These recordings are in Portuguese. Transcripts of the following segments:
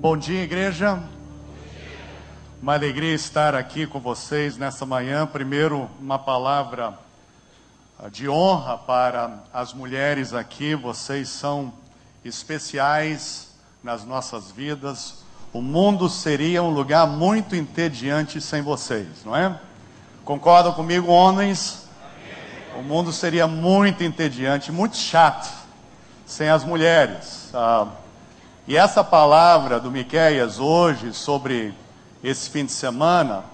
Bom dia, igreja. Uma alegria estar aqui com vocês nessa manhã. Primeiro, uma palavra ah, de honra para as mulheres aqui. Vocês são especiais nas nossas vidas. O mundo seria um lugar muito entediante sem vocês, não é? Concordam comigo, homens? O mundo seria muito entediante, muito chato sem as mulheres. Ah, e essa palavra do Miqueias hoje sobre esse fim de semana,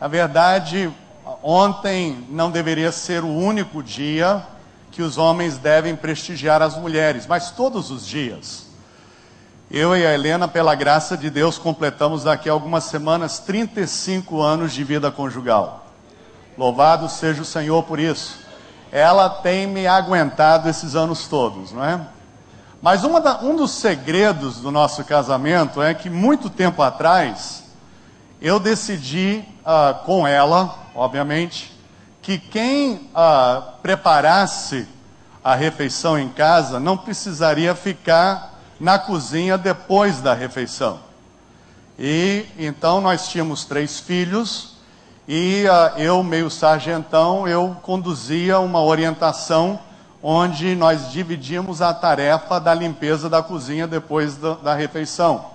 na verdade, ontem não deveria ser o único dia que os homens devem prestigiar as mulheres, mas todos os dias. Eu e a Helena, pela graça de Deus, completamos daqui a algumas semanas 35 anos de vida conjugal. Louvado seja o Senhor por isso. Ela tem me aguentado esses anos todos, não é? Mas da, um dos segredos do nosso casamento é que muito tempo atrás eu decidi uh, com ela, obviamente, que quem uh, preparasse a refeição em casa não precisaria ficar na cozinha depois da refeição. E então nós tínhamos três filhos e uh, eu, meio sargentão, eu conduzia uma orientação onde nós dividimos a tarefa da limpeza da cozinha depois da, da refeição.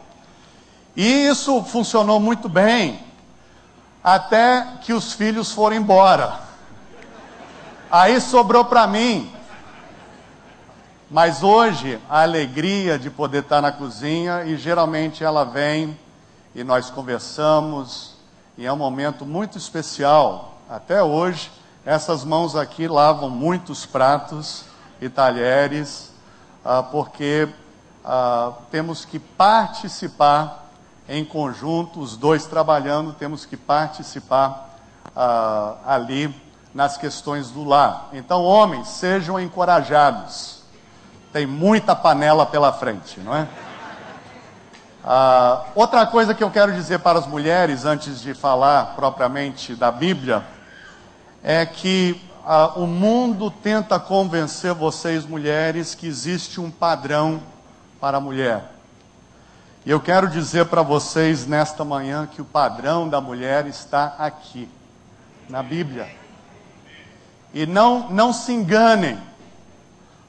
E isso funcionou muito bem, até que os filhos foram embora. Aí sobrou para mim. Mas hoje, a alegria de poder estar na cozinha, e geralmente ela vem e nós conversamos, e é um momento muito especial. Até hoje, essas mãos aqui lavam muitos pratos e talheres, ah, porque ah, temos que participar em conjunto, os dois trabalhando, temos que participar ah, ali nas questões do lar. Então, homens, sejam encorajados. Tem muita panela pela frente, não é? Ah, outra coisa que eu quero dizer para as mulheres, antes de falar propriamente da Bíblia, é que ah, o mundo tenta convencer vocês, mulheres, que existe um padrão para a mulher. E eu quero dizer para vocês nesta manhã que o padrão da mulher está aqui, na Bíblia. E não, não se enganem,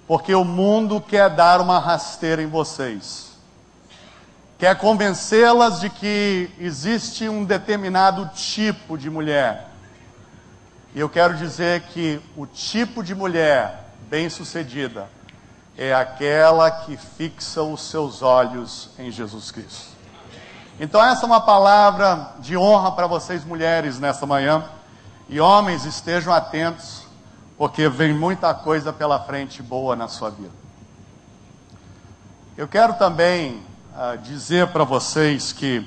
porque o mundo quer dar uma rasteira em vocês. Quer convencê-las de que existe um determinado tipo de mulher e eu quero dizer que o tipo de mulher bem-sucedida é aquela que fixa os seus olhos em Jesus Cristo. Então, essa é uma palavra de honra para vocês, mulheres, nesta manhã. E homens, estejam atentos, porque vem muita coisa pela frente boa na sua vida. Eu quero também uh, dizer para vocês que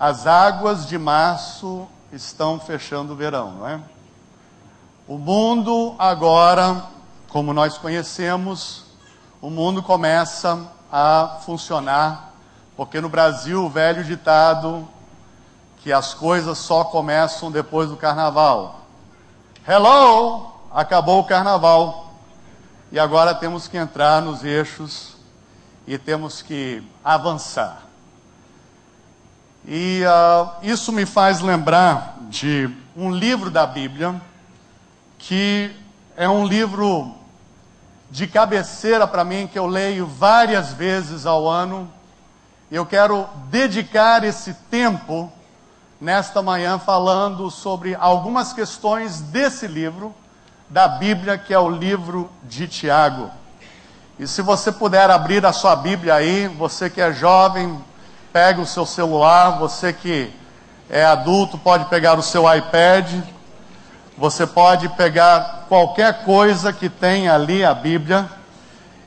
as águas de março estão fechando o verão, não é? O mundo agora, como nós conhecemos, o mundo começa a funcionar, porque no Brasil o velho ditado que as coisas só começam depois do carnaval. Hello! Acabou o carnaval. E agora temos que entrar nos eixos e temos que avançar. E uh, isso me faz lembrar de um livro da Bíblia que é um livro de cabeceira para mim, que eu leio várias vezes ao ano. Eu quero dedicar esse tempo nesta manhã falando sobre algumas questões desse livro, da Bíblia, que é o livro de Tiago. E se você puder abrir a sua Bíblia aí, você que é jovem, pega o seu celular, você que é adulto, pode pegar o seu iPad você pode pegar qualquer coisa que tem ali a Bíblia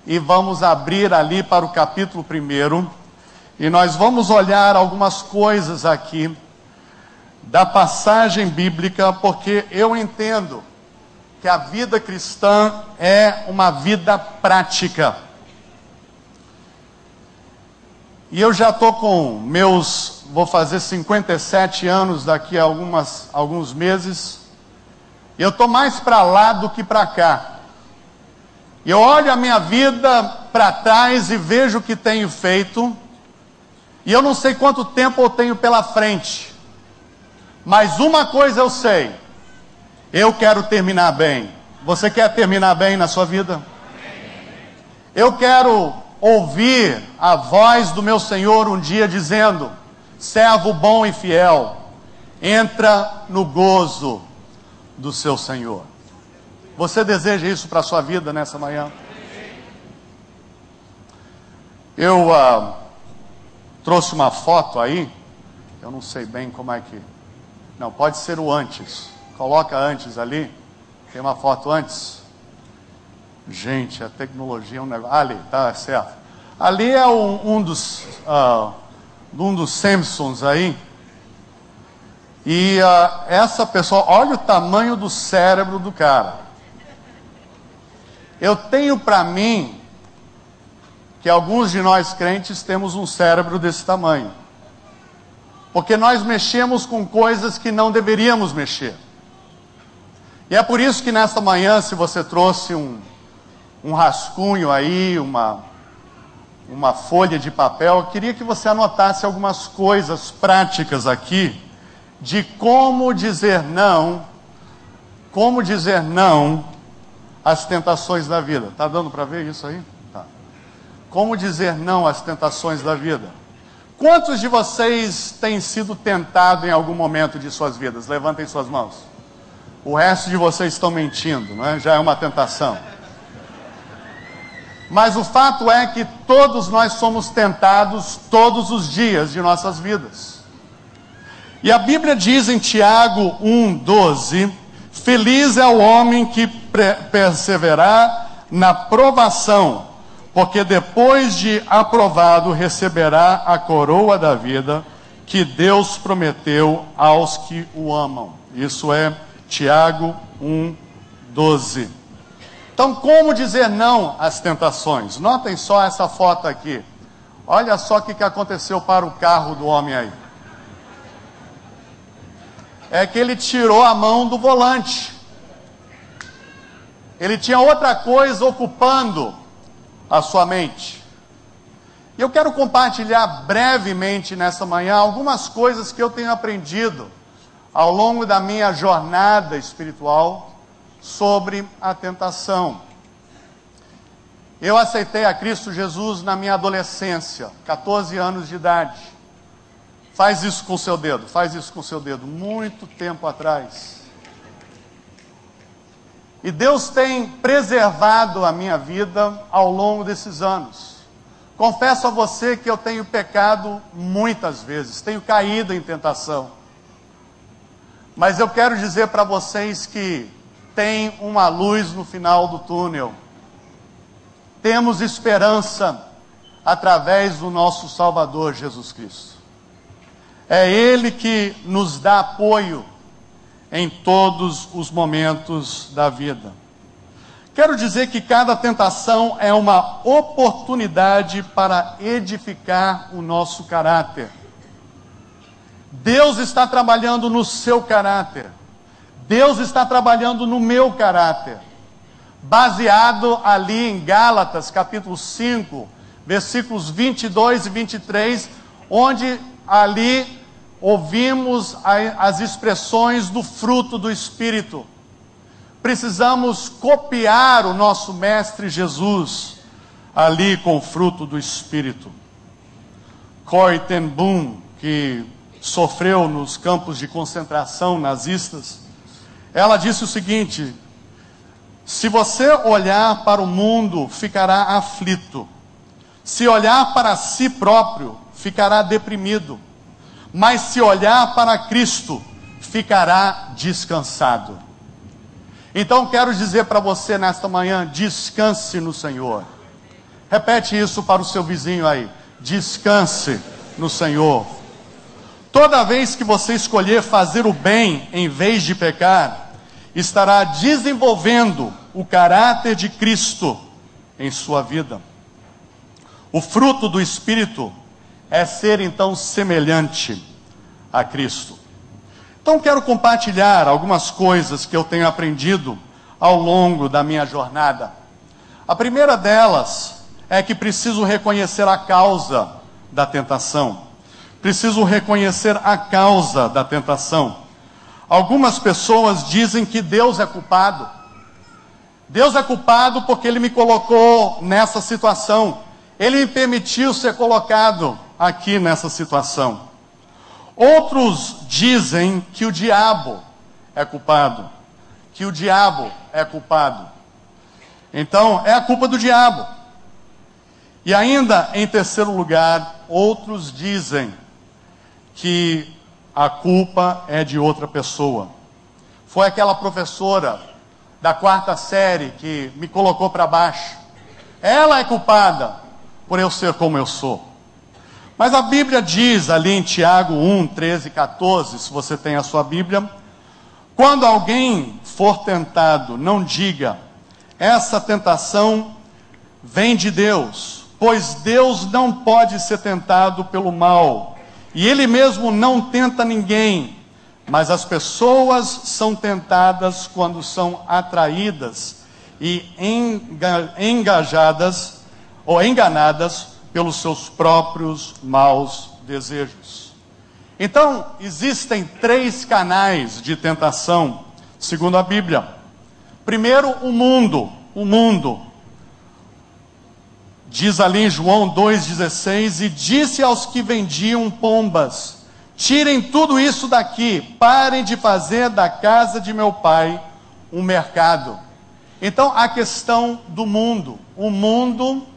e vamos abrir ali para o capítulo 1 e nós vamos olhar algumas coisas aqui da passagem bíblica, porque eu entendo que a vida cristã é uma vida prática. E eu já estou com meus, vou fazer 57 anos daqui a algumas, alguns meses. Eu estou mais para lá do que para cá. Eu olho a minha vida para trás e vejo o que tenho feito. E eu não sei quanto tempo eu tenho pela frente. Mas uma coisa eu sei. Eu quero terminar bem. Você quer terminar bem na sua vida? Eu quero ouvir a voz do meu Senhor um dia dizendo: servo bom e fiel, entra no gozo do seu Senhor. Você deseja isso para a sua vida nessa manhã? Eu uh, trouxe uma foto aí, eu não sei bem como é que. Não, pode ser o antes. Coloca antes ali. Tem uma foto antes. Gente, a tecnologia é um negócio. Ali, tá certo. Ali é um, um dos. Uh, um dos Simpsons aí. E uh, essa pessoa, olha o tamanho do cérebro do cara. Eu tenho para mim que alguns de nós crentes temos um cérebro desse tamanho. Porque nós mexemos com coisas que não deveríamos mexer. E é por isso que nesta manhã, se você trouxe um, um rascunho aí, uma, uma folha de papel, eu queria que você anotasse algumas coisas práticas aqui de como dizer não, como dizer não às tentações da vida. Tá dando para ver isso aí? Tá. Como dizer não às tentações da vida? Quantos de vocês têm sido tentados em algum momento de suas vidas? Levantem suas mãos. O resto de vocês estão mentindo, não é? Já é uma tentação. Mas o fato é que todos nós somos tentados todos os dias de nossas vidas. E a Bíblia diz em Tiago 1,12: Feliz é o homem que perseverar na provação, porque depois de aprovado receberá a coroa da vida que Deus prometeu aos que o amam. Isso é Tiago 1,12. Então, como dizer não às tentações? Notem só essa foto aqui. Olha só o que aconteceu para o carro do homem aí é que ele tirou a mão do volante. Ele tinha outra coisa ocupando a sua mente. E eu quero compartilhar brevemente nessa manhã algumas coisas que eu tenho aprendido ao longo da minha jornada espiritual sobre a tentação. Eu aceitei a Cristo Jesus na minha adolescência, 14 anos de idade. Faz isso com o seu dedo, faz isso com o seu dedo, muito tempo atrás. E Deus tem preservado a minha vida ao longo desses anos. Confesso a você que eu tenho pecado muitas vezes, tenho caído em tentação. Mas eu quero dizer para vocês que tem uma luz no final do túnel. Temos esperança através do nosso Salvador Jesus Cristo. É Ele que nos dá apoio em todos os momentos da vida. Quero dizer que cada tentação é uma oportunidade para edificar o nosso caráter. Deus está trabalhando no seu caráter. Deus está trabalhando no meu caráter. Baseado ali em Gálatas, capítulo 5, versículos 22 e 23, onde ali ouvimos as expressões do fruto do Espírito. Precisamos copiar o nosso Mestre Jesus ali com o fruto do Espírito. Corrie ten Boom, que sofreu nos campos de concentração nazistas, ela disse o seguinte: se você olhar para o mundo, ficará aflito. Se olhar para si próprio, ficará deprimido mas se olhar para Cristo, ficará descansado. Então quero dizer para você nesta manhã: descanse no Senhor. Repete isso para o seu vizinho aí: descanse no Senhor. Toda vez que você escolher fazer o bem em vez de pecar, estará desenvolvendo o caráter de Cristo em sua vida. O fruto do Espírito é ser então semelhante a Cristo. Então quero compartilhar algumas coisas que eu tenho aprendido ao longo da minha jornada. A primeira delas é que preciso reconhecer a causa da tentação. preciso reconhecer a causa da tentação. Algumas pessoas dizem que Deus é culpado. Deus é culpado porque Ele me colocou nessa situação. Ele me permitiu ser colocado aqui nessa situação. Outros dizem que o diabo é culpado. Que o diabo é culpado. Então, é a culpa do diabo. E ainda, em terceiro lugar, outros dizem que a culpa é de outra pessoa. Foi aquela professora da quarta série que me colocou para baixo. Ela é culpada por eu ser como eu sou. Mas a Bíblia diz ali em Tiago 1, 13 e 14, se você tem a sua Bíblia, quando alguém for tentado, não diga, essa tentação vem de Deus, pois Deus não pode ser tentado pelo mal e ele mesmo não tenta ninguém, mas as pessoas são tentadas quando são atraídas e engajadas ou enganadas pelos seus próprios maus desejos. Então, existem três canais de tentação, segundo a Bíblia. Primeiro, o mundo, o mundo. Diz ali em João 2,16: E disse aos que vendiam pombas: Tirem tudo isso daqui, parem de fazer da casa de meu pai um mercado. Então, a questão do mundo. O mundo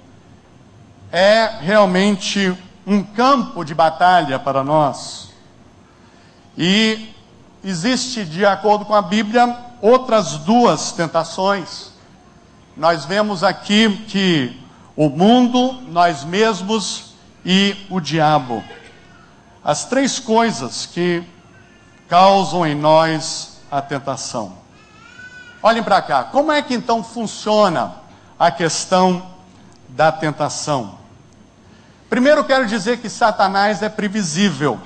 é realmente um campo de batalha para nós. E existe, de acordo com a Bíblia, outras duas tentações. Nós vemos aqui que o mundo, nós mesmos e o diabo. As três coisas que causam em nós a tentação. Olhem para cá, como é que então funciona a questão da tentação? Primeiro, quero dizer que Satanás é previsível.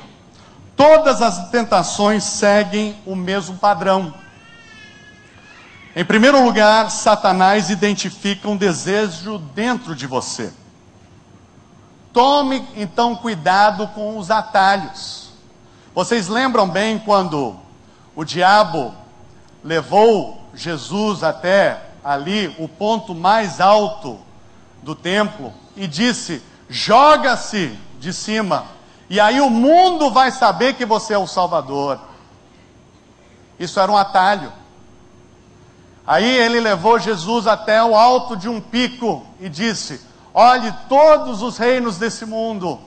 Todas as tentações seguem o mesmo padrão. Em primeiro lugar, Satanás identifica um desejo dentro de você. Tome então cuidado com os atalhos. Vocês lembram bem quando o diabo levou Jesus até ali, o ponto mais alto do templo, e disse: joga-se de cima, e aí o mundo vai saber que você é o Salvador. Isso era um atalho. Aí ele levou Jesus até o alto de um pico e disse: Olhe todos os reinos desse mundo.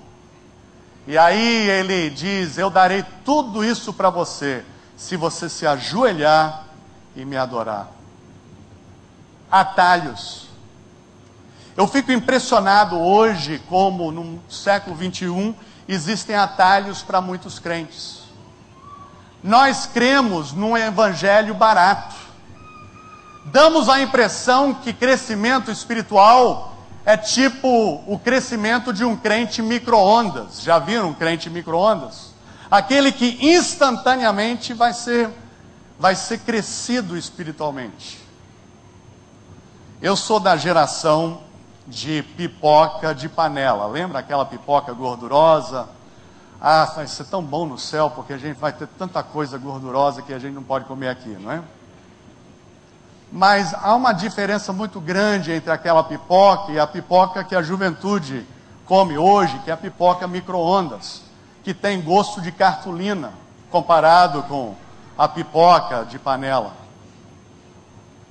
E aí ele diz: Eu darei tudo isso para você, se você se ajoelhar e me adorar. Atalhos. Eu fico impressionado hoje como no século 21 existem atalhos para muitos crentes. Nós cremos num evangelho barato damos a impressão que crescimento espiritual é tipo o crescimento de um crente micro-ondas. Já viram um crente micro-ondas? Aquele que instantaneamente vai ser, vai ser crescido espiritualmente. Eu sou da geração de pipoca de panela. Lembra aquela pipoca gordurosa? Ah, vai ser tão bom no céu porque a gente vai ter tanta coisa gordurosa que a gente não pode comer aqui, não é? Mas há uma diferença muito grande entre aquela pipoca e a pipoca que a juventude come hoje, que é a pipoca micro-ondas, que tem gosto de cartolina, comparado com a pipoca de panela.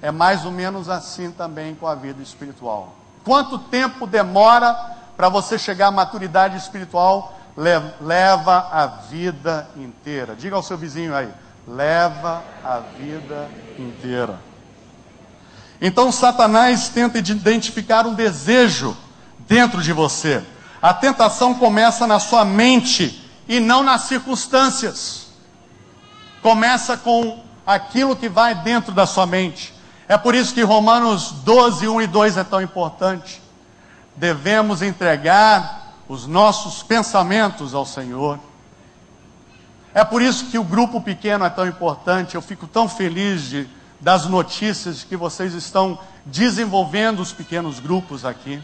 É mais ou menos assim também com a vida espiritual. Quanto tempo demora para você chegar à maturidade espiritual? Leva a vida inteira. Diga ao seu vizinho aí: leva a vida inteira. Então Satanás tenta identificar um desejo dentro de você. A tentação começa na sua mente e não nas circunstâncias. Começa com aquilo que vai dentro da sua mente. É por isso que Romanos 12, 1 e 2 é tão importante. Devemos entregar os nossos pensamentos ao Senhor. É por isso que o grupo pequeno é tão importante. Eu fico tão feliz de das notícias que vocês estão desenvolvendo os pequenos grupos aqui.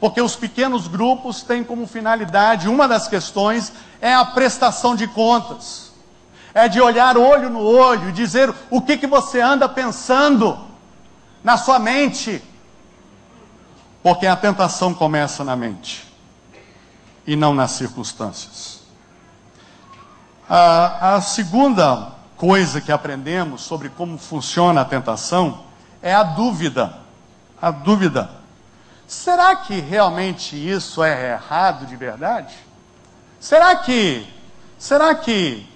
Porque os pequenos grupos têm como finalidade, uma das questões é a prestação de contas. É de olhar olho no olho e dizer o que, que você anda pensando na sua mente. Porque a tentação começa na mente e não nas circunstâncias. A, a segunda coisa que aprendemos sobre como funciona a tentação é a dúvida. A dúvida. Será que realmente isso é errado de verdade? Será que, será que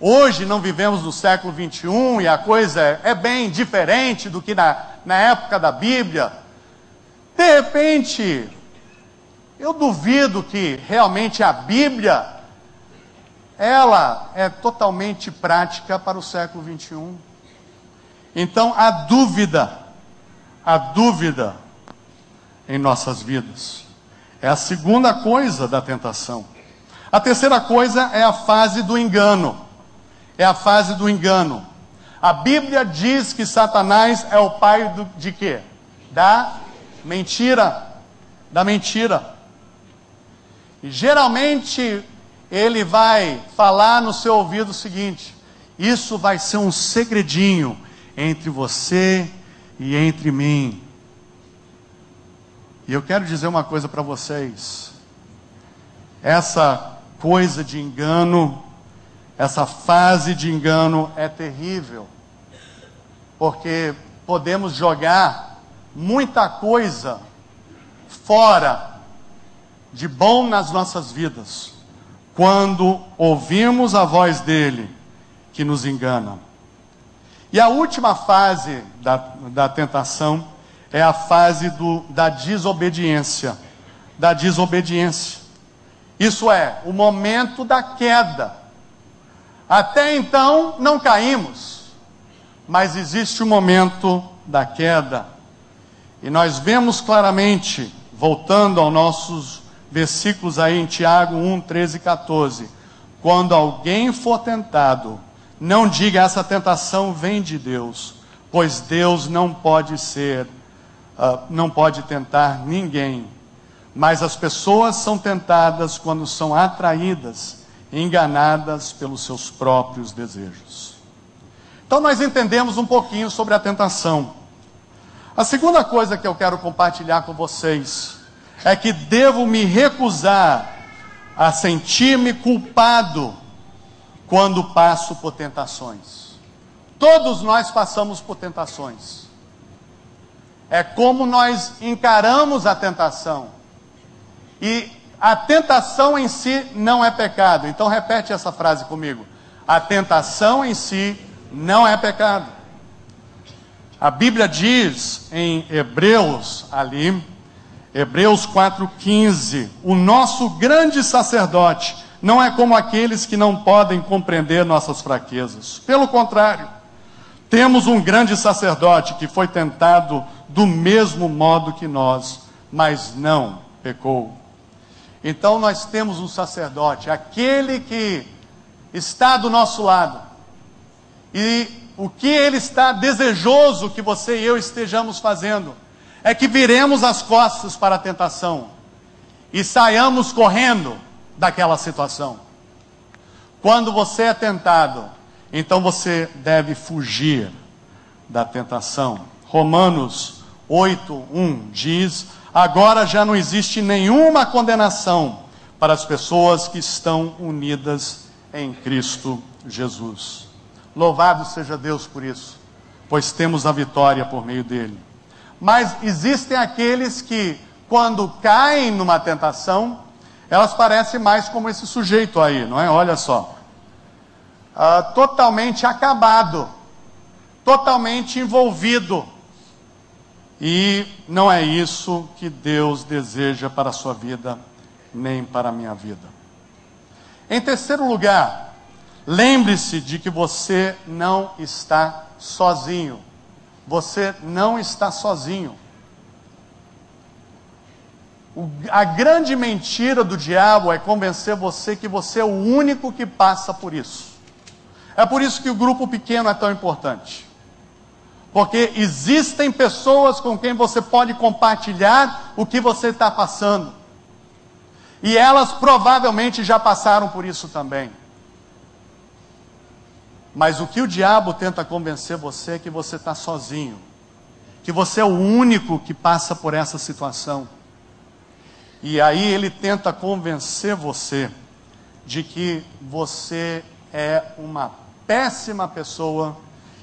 hoje não vivemos no século 21 e a coisa é bem diferente do que na, na época da Bíblia? De repente, eu duvido que realmente a Bíblia ela é totalmente prática para o século 21. Então, a dúvida, a dúvida em nossas vidas. É a segunda coisa da tentação. A terceira coisa é a fase do engano. É a fase do engano. A Bíblia diz que Satanás é o pai do, de quê? Da mentira. Da mentira. E geralmente ele vai falar no seu ouvido o seguinte: isso vai ser um segredinho entre você e entre mim. E eu quero dizer uma coisa para vocês. Essa coisa de engano, essa fase de engano é terrível. Porque podemos jogar muita coisa fora de bom nas nossas vidas, quando ouvimos a voz dele que nos engana. E a última fase da, da tentação é a fase do, da desobediência. Da desobediência. Isso é, o momento da queda. Até então não caímos, mas existe o momento da queda. E nós vemos claramente, voltando aos nossos versículos aí em Tiago 1, 13 e 14: quando alguém for tentado, não diga essa tentação vem de Deus, pois Deus não pode ser uh, não pode tentar ninguém. Mas as pessoas são tentadas quando são atraídas, enganadas pelos seus próprios desejos. Então nós entendemos um pouquinho sobre a tentação. A segunda coisa que eu quero compartilhar com vocês é que devo me recusar a sentir-me culpado quando passo por tentações. Todos nós passamos por tentações é como nós encaramos a tentação. E a tentação em si não é pecado. Então repete essa frase comigo. A tentação em si não é pecado. A Bíblia diz em Hebreus ali, Hebreus 4:15, o nosso grande sacerdote não é como aqueles que não podem compreender nossas fraquezas. Pelo contrário, temos um grande sacerdote que foi tentado do mesmo modo que nós, mas não pecou. Então nós temos um sacerdote, aquele que está do nosso lado. E o que ele está desejoso que você e eu estejamos fazendo é que viremos as costas para a tentação e saiamos correndo daquela situação. Quando você é tentado, então você deve fugir da tentação. Romanos 8:1 diz: Agora já não existe nenhuma condenação para as pessoas que estão unidas em Cristo Jesus. Louvado seja Deus por isso, pois temos a vitória por meio dele. Mas existem aqueles que, quando caem numa tentação, elas parecem mais como esse sujeito aí, não é? Olha só. Ah, totalmente acabado, totalmente envolvido e não é isso que Deus deseja para a sua vida, nem para a minha vida. Em terceiro lugar, lembre-se de que você não está sozinho. Você não está sozinho. O, a grande mentira do diabo é convencer você que você é o único que passa por isso. É por isso que o grupo pequeno é tão importante. Porque existem pessoas com quem você pode compartilhar o que você está passando. E elas provavelmente já passaram por isso também. Mas o que o diabo tenta convencer você é que você está sozinho, que você é o único que passa por essa situação. E aí ele tenta convencer você de que você é uma péssima pessoa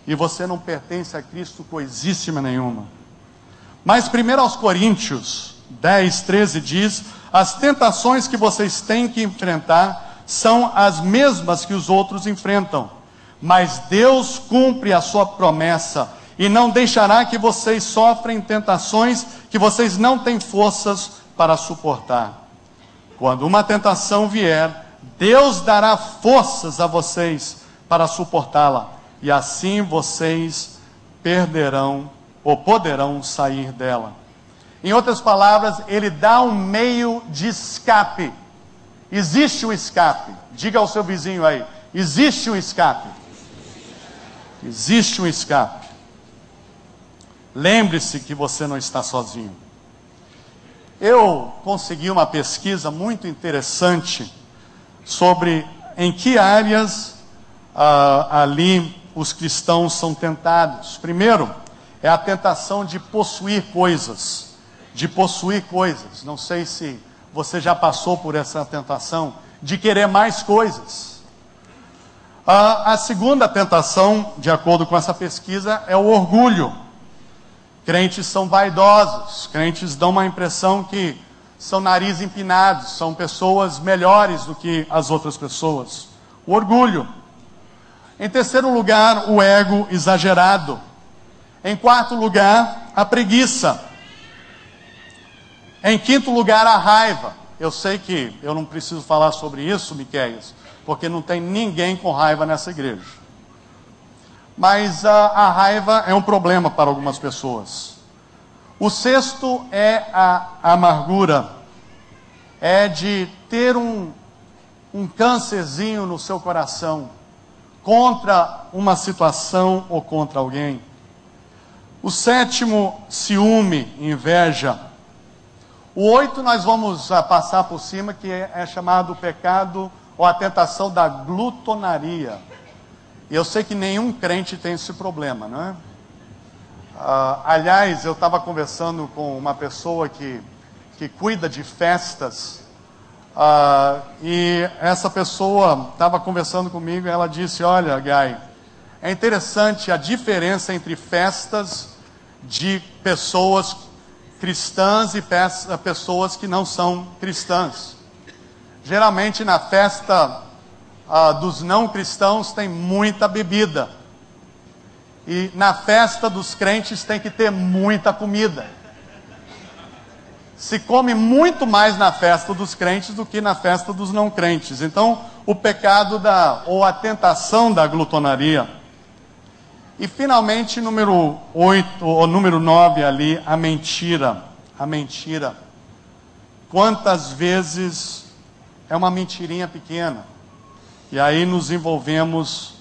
e você não pertence a Cristo coisíssima nenhuma. Mas primeiro aos Coríntios 10, 13 diz: as tentações que vocês têm que enfrentar são as mesmas que os outros enfrentam, mas Deus cumpre a sua promessa e não deixará que vocês sofrem tentações que vocês não têm forças para suportar. Quando uma tentação vier, Deus dará forças a vocês para suportá-la e assim vocês perderão ou poderão sair dela. Em outras palavras, ele dá um meio de escape. Existe um escape. Diga ao seu vizinho aí: existe um escape. Existe um escape. Lembre-se que você não está sozinho. Eu consegui uma pesquisa muito interessante sobre em que áreas ah, ali os cristãos são tentados. Primeiro, é a tentação de possuir coisas. De possuir coisas. Não sei se você já passou por essa tentação de querer mais coisas. A, a segunda tentação, de acordo com essa pesquisa, é o orgulho. Crentes são vaidosos, crentes dão uma impressão que são nariz empinados, são pessoas melhores do que as outras pessoas. O orgulho. Em terceiro lugar, o ego exagerado. Em quarto lugar, a preguiça. Em quinto lugar, a raiva. Eu sei que eu não preciso falar sobre isso, Miquéias, porque não tem ninguém com raiva nessa igreja. Mas a, a raiva é um problema para algumas pessoas. O sexto é a amargura. É de ter um, um câncerzinho no seu coração contra uma situação ou contra alguém. O sétimo, ciúme, inveja. O oito nós vamos uh, passar por cima, que é, é chamado o pecado ou a tentação da glutonaria. E eu sei que nenhum crente tem esse problema, não é? Uh, aliás, eu estava conversando com uma pessoa que, que cuida de festas ah, e essa pessoa estava conversando comigo e ela disse: Olha, Guy, é interessante a diferença entre festas de pessoas cristãs e pessoas que não são cristãs. Geralmente na festa ah, dos não cristãos tem muita bebida. E na festa dos crentes tem que ter muita comida se come muito mais na festa dos crentes do que na festa dos não crentes. Então, o pecado da ou a tentação da glutonaria. E finalmente, número 8 ou número 9 ali, a mentira. A mentira. Quantas vezes é uma mentirinha pequena? E aí nos envolvemos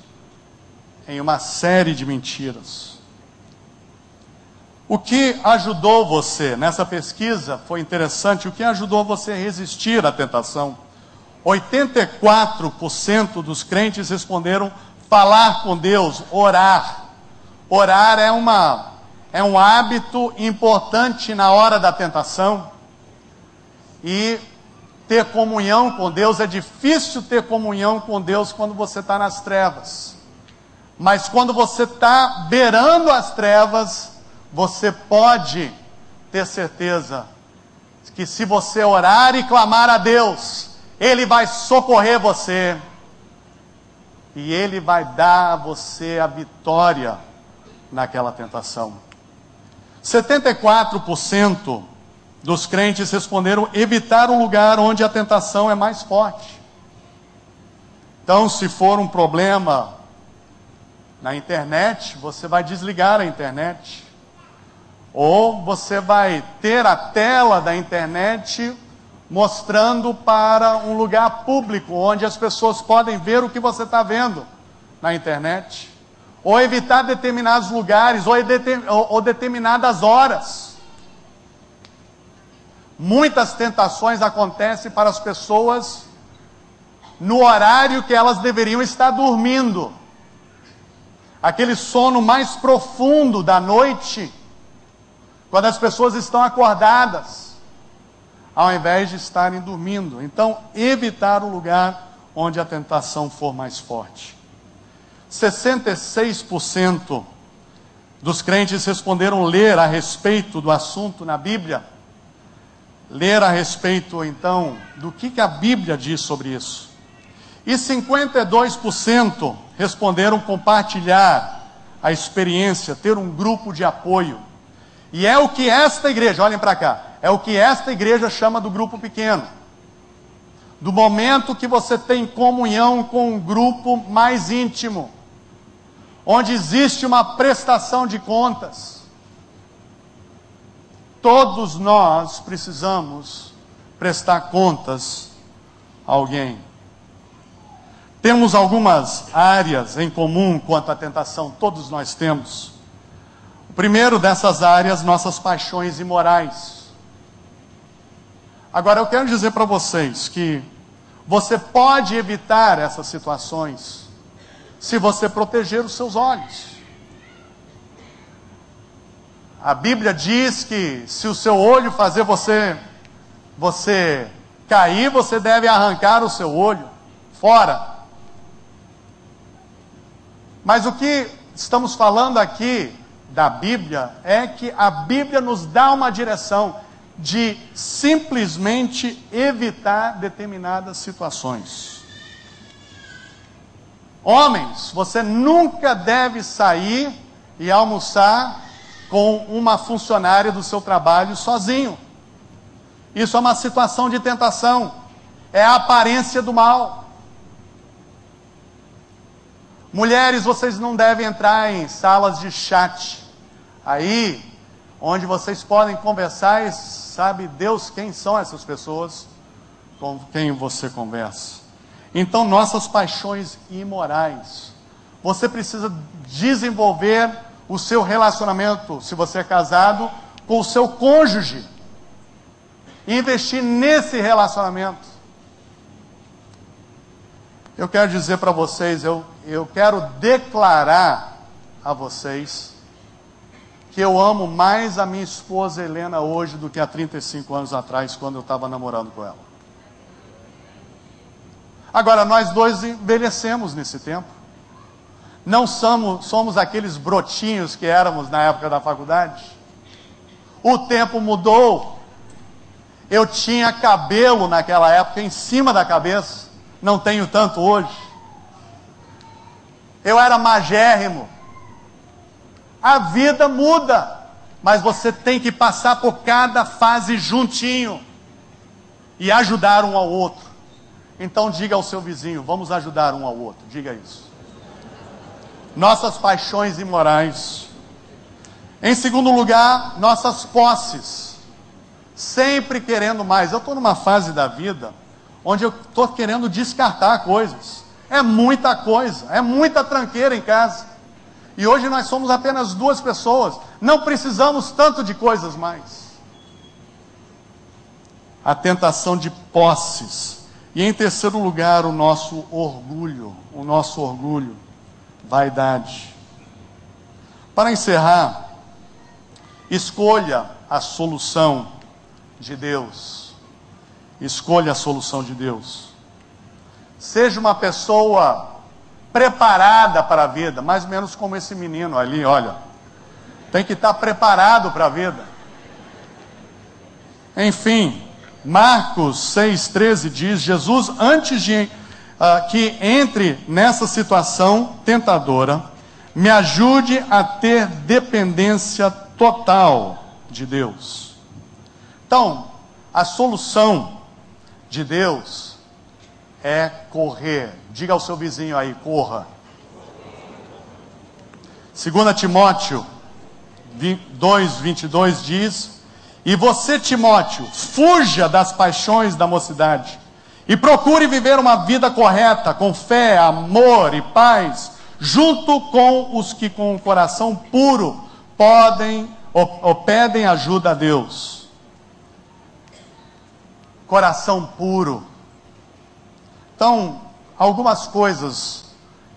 em uma série de mentiras. O que ajudou você nessa pesquisa foi interessante. O que ajudou você a resistir à tentação? 84% dos crentes responderam falar com Deus, orar. Orar é uma é um hábito importante na hora da tentação. E ter comunhão com Deus é difícil ter comunhão com Deus quando você está nas trevas. Mas quando você está beirando as trevas, você pode ter certeza que se você orar e clamar a Deus, Ele vai socorrer você e Ele vai dar a você a vitória naquela tentação. 74% dos crentes responderam evitar um lugar onde a tentação é mais forte. Então, se for um problema na internet, você vai desligar a internet. Ou você vai ter a tela da internet mostrando para um lugar público, onde as pessoas podem ver o que você está vendo na internet. ou evitar determinados lugares, ou, ou determinadas horas. Muitas tentações acontecem para as pessoas no horário que elas deveriam estar dormindo. Aquele sono mais profundo da noite, quando as pessoas estão acordadas, ao invés de estarem dormindo. Então, evitar o lugar onde a tentação for mais forte. 66% dos crentes responderam ler a respeito do assunto na Bíblia. Ler a respeito, então, do que, que a Bíblia diz sobre isso. E 52% responderam compartilhar a experiência, ter um grupo de apoio. E é o que esta igreja, olhem para cá, é o que esta igreja chama do grupo pequeno. Do momento que você tem comunhão com um grupo mais íntimo, onde existe uma prestação de contas. Todos nós precisamos prestar contas a alguém. Temos algumas áreas em comum quanto à tentação, todos nós temos. Primeiro dessas áreas, nossas paixões imorais. Agora eu quero dizer para vocês que você pode evitar essas situações se você proteger os seus olhos. A Bíblia diz que se o seu olho fazer você você cair, você deve arrancar o seu olho fora. Mas o que estamos falando aqui da Bíblia é que a Bíblia nos dá uma direção de simplesmente evitar determinadas situações. Homens, você nunca deve sair e almoçar com uma funcionária do seu trabalho sozinho. Isso é uma situação de tentação, é a aparência do mal. Mulheres, vocês não devem entrar em salas de chat. Aí, onde vocês podem conversar e sabe Deus quem são essas pessoas com quem você conversa. Então, nossas paixões imorais. Você precisa desenvolver o seu relacionamento, se você é casado, com o seu cônjuge. Investir nesse relacionamento. Eu quero dizer para vocês, eu eu quero declarar a vocês que eu amo mais a minha esposa Helena hoje do que há 35 anos atrás, quando eu estava namorando com ela. Agora, nós dois envelhecemos nesse tempo. Não somos, somos aqueles brotinhos que éramos na época da faculdade. O tempo mudou. Eu tinha cabelo naquela época em cima da cabeça. Não tenho tanto hoje eu era magérrimo. A vida muda, mas você tem que passar por cada fase juntinho e ajudar um ao outro. Então diga ao seu vizinho, vamos ajudar um ao outro. Diga isso. Nossas paixões imorais. Em segundo lugar, nossas posses. Sempre querendo mais. Eu estou numa fase da vida onde eu estou querendo descartar coisas. É muita coisa, é muita tranqueira em casa. E hoje nós somos apenas duas pessoas, não precisamos tanto de coisas mais. A tentação de posses. E em terceiro lugar, o nosso orgulho, o nosso orgulho, vaidade. Para encerrar, escolha a solução de Deus. Escolha a solução de Deus. Seja uma pessoa preparada para a vida, mais ou menos como esse menino ali, olha. Tem que estar preparado para a vida. Enfim, Marcos 6,13 diz: Jesus, antes de uh, que entre nessa situação tentadora, me ajude a ter dependência total de Deus. Então, a solução de Deus é correr. Diga ao seu vizinho aí, corra. 2 Timóteo 2, 22 diz: E você, Timóteo, fuja das paixões da mocidade e procure viver uma vida correta, com fé, amor e paz junto com os que com o coração puro podem ou, ou pedem ajuda a Deus. Coração puro. Então, algumas coisas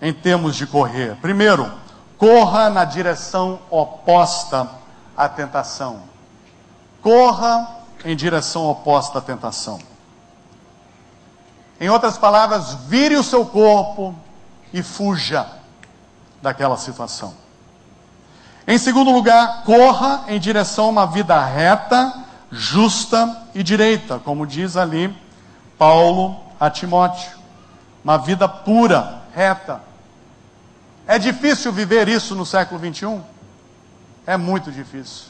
em termos de correr. Primeiro, corra na direção oposta à tentação. Corra em direção oposta à tentação. Em outras palavras, vire o seu corpo e fuja daquela situação. Em segundo lugar, corra em direção a uma vida reta, justa e direita, como diz ali Paulo a Timóteo. Uma vida pura, reta. É difícil viver isso no século 21? É muito difícil.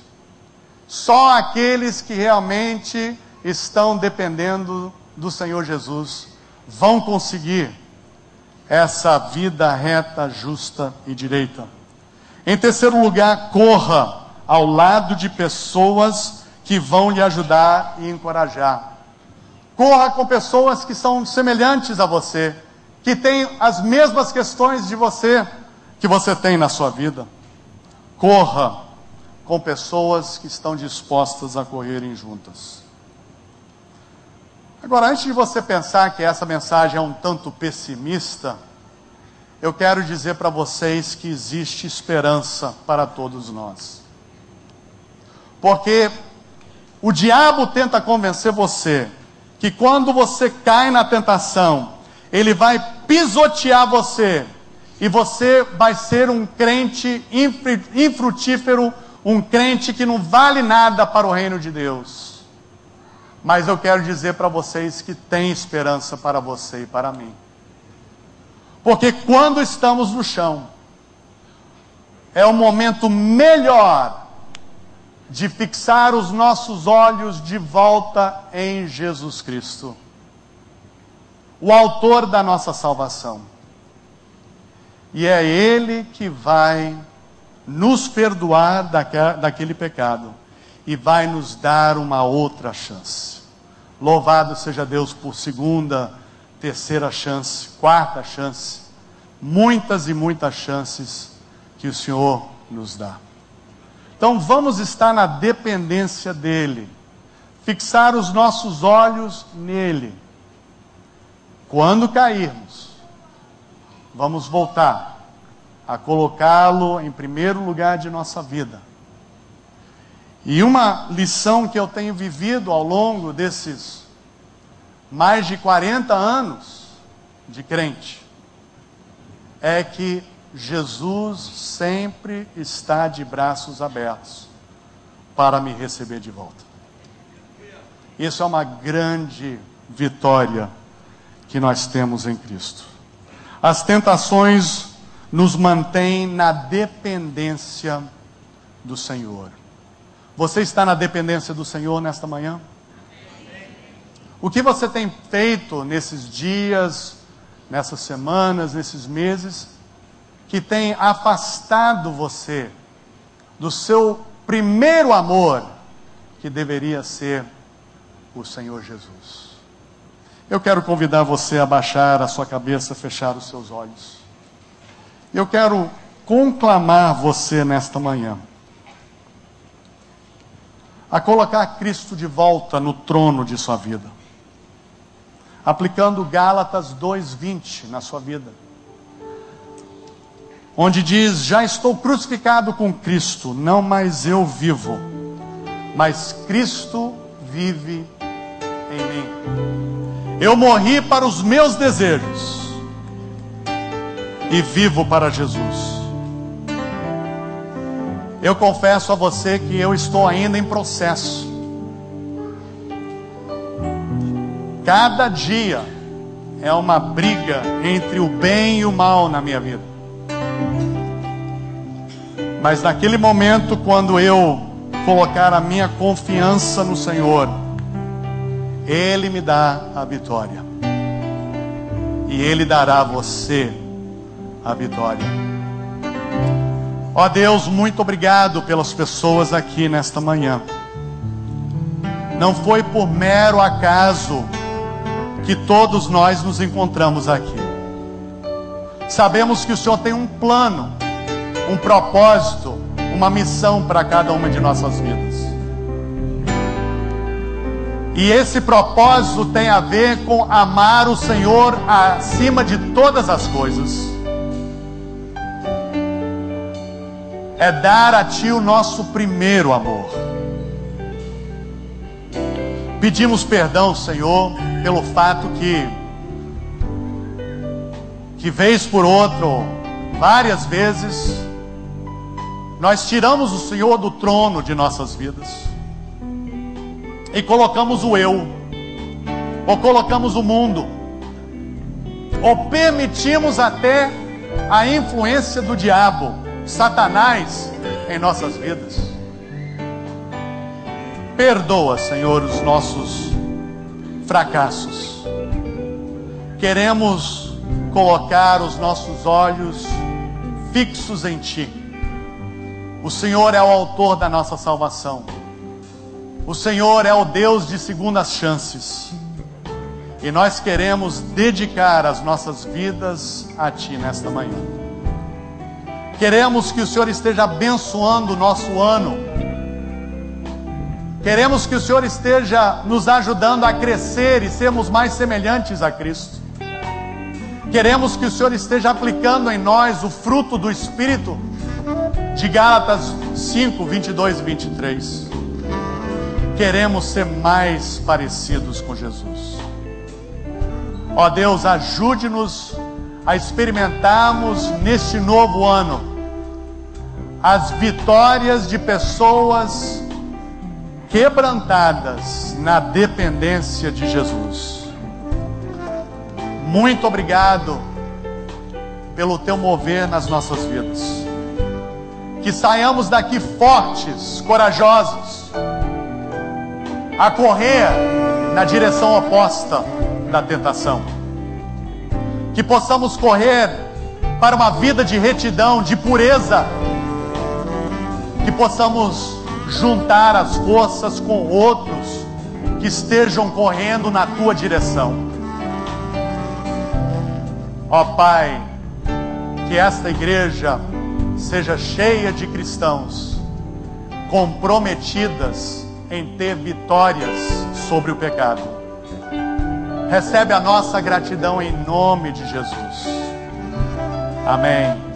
Só aqueles que realmente estão dependendo do Senhor Jesus vão conseguir essa vida reta, justa e direita. Em terceiro lugar, corra ao lado de pessoas que vão lhe ajudar e encorajar. Corra com pessoas que são semelhantes a você, que têm as mesmas questões de você que você tem na sua vida. Corra com pessoas que estão dispostas a correrem juntas. Agora, antes de você pensar que essa mensagem é um tanto pessimista, eu quero dizer para vocês que existe esperança para todos nós. Porque o diabo tenta convencer você que quando você cai na tentação, ele vai pisotear você e você vai ser um crente infrutífero, um crente que não vale nada para o reino de Deus. Mas eu quero dizer para vocês que tem esperança para você e para mim. Porque quando estamos no chão, é o momento melhor de fixar os nossos olhos de volta em Jesus Cristo, o Autor da nossa salvação. E é Ele que vai nos perdoar daquele pecado e vai nos dar uma outra chance. Louvado seja Deus por segunda terceira chance, quarta chance, muitas e muitas chances que o Senhor nos dá. Então vamos estar na dependência dEle, fixar os nossos olhos nele. Quando cairmos, vamos voltar a colocá-lo em primeiro lugar de nossa vida. E uma lição que eu tenho vivido ao longo desses mais de 40 anos de crente, é que Jesus sempre está de braços abertos para me receber de volta. Isso é uma grande vitória que nós temos em Cristo. As tentações nos mantêm na dependência do Senhor. Você está na dependência do Senhor nesta manhã? O que você tem feito nesses dias, nessas semanas, nesses meses, que tem afastado você do seu primeiro amor, que deveria ser o Senhor Jesus? Eu quero convidar você a baixar a sua cabeça, fechar os seus olhos. Eu quero conclamar você nesta manhã a colocar Cristo de volta no trono de sua vida aplicando Gálatas 2:20 na sua vida. Onde diz: "Já estou crucificado com Cristo, não mais eu vivo, mas Cristo vive em mim. Eu morri para os meus desejos e vivo para Jesus." Eu confesso a você que eu estou ainda em processo Cada dia é uma briga entre o bem e o mal na minha vida. Mas naquele momento, quando eu colocar a minha confiança no Senhor, Ele me dá a vitória. E Ele dará a você a vitória. Ó Deus, muito obrigado pelas pessoas aqui nesta manhã. Não foi por mero acaso que todos nós nos encontramos aqui. Sabemos que o Senhor tem um plano, um propósito, uma missão para cada uma de nossas vidas. E esse propósito tem a ver com amar o Senhor acima de todas as coisas. É dar a Ti o nosso primeiro amor. Pedimos perdão, Senhor, pelo fato que, que vez por outro, várias vezes, nós tiramos o Senhor do trono de nossas vidas e colocamos o eu, ou colocamos o mundo, ou permitimos até a influência do diabo, Satanás, em nossas vidas. Perdoa, Senhor, os nossos fracassos. Queremos colocar os nossos olhos fixos em Ti. O Senhor é o autor da nossa salvação. O Senhor é o Deus de segundas chances. E nós queremos dedicar as nossas vidas a Ti nesta manhã. Queremos que o Senhor esteja abençoando o nosso ano. Queremos que o Senhor esteja nos ajudando a crescer e sermos mais semelhantes a Cristo. Queremos que o Senhor esteja aplicando em nós o fruto do Espírito de Gálatas 5, 22 e 23 queremos ser mais parecidos com Jesus. Ó Deus, ajude-nos a experimentarmos neste novo ano as vitórias de pessoas quebrantadas na dependência de Jesus. Muito obrigado pelo teu mover nas nossas vidas. Que saiamos daqui fortes, corajosos a correr na direção oposta da tentação. Que possamos correr para uma vida de retidão, de pureza. Que possamos juntar as forças com outros que estejam correndo na tua direção. Ó Pai, que esta igreja seja cheia de cristãos comprometidas em ter vitórias sobre o pecado. Recebe a nossa gratidão em nome de Jesus. Amém.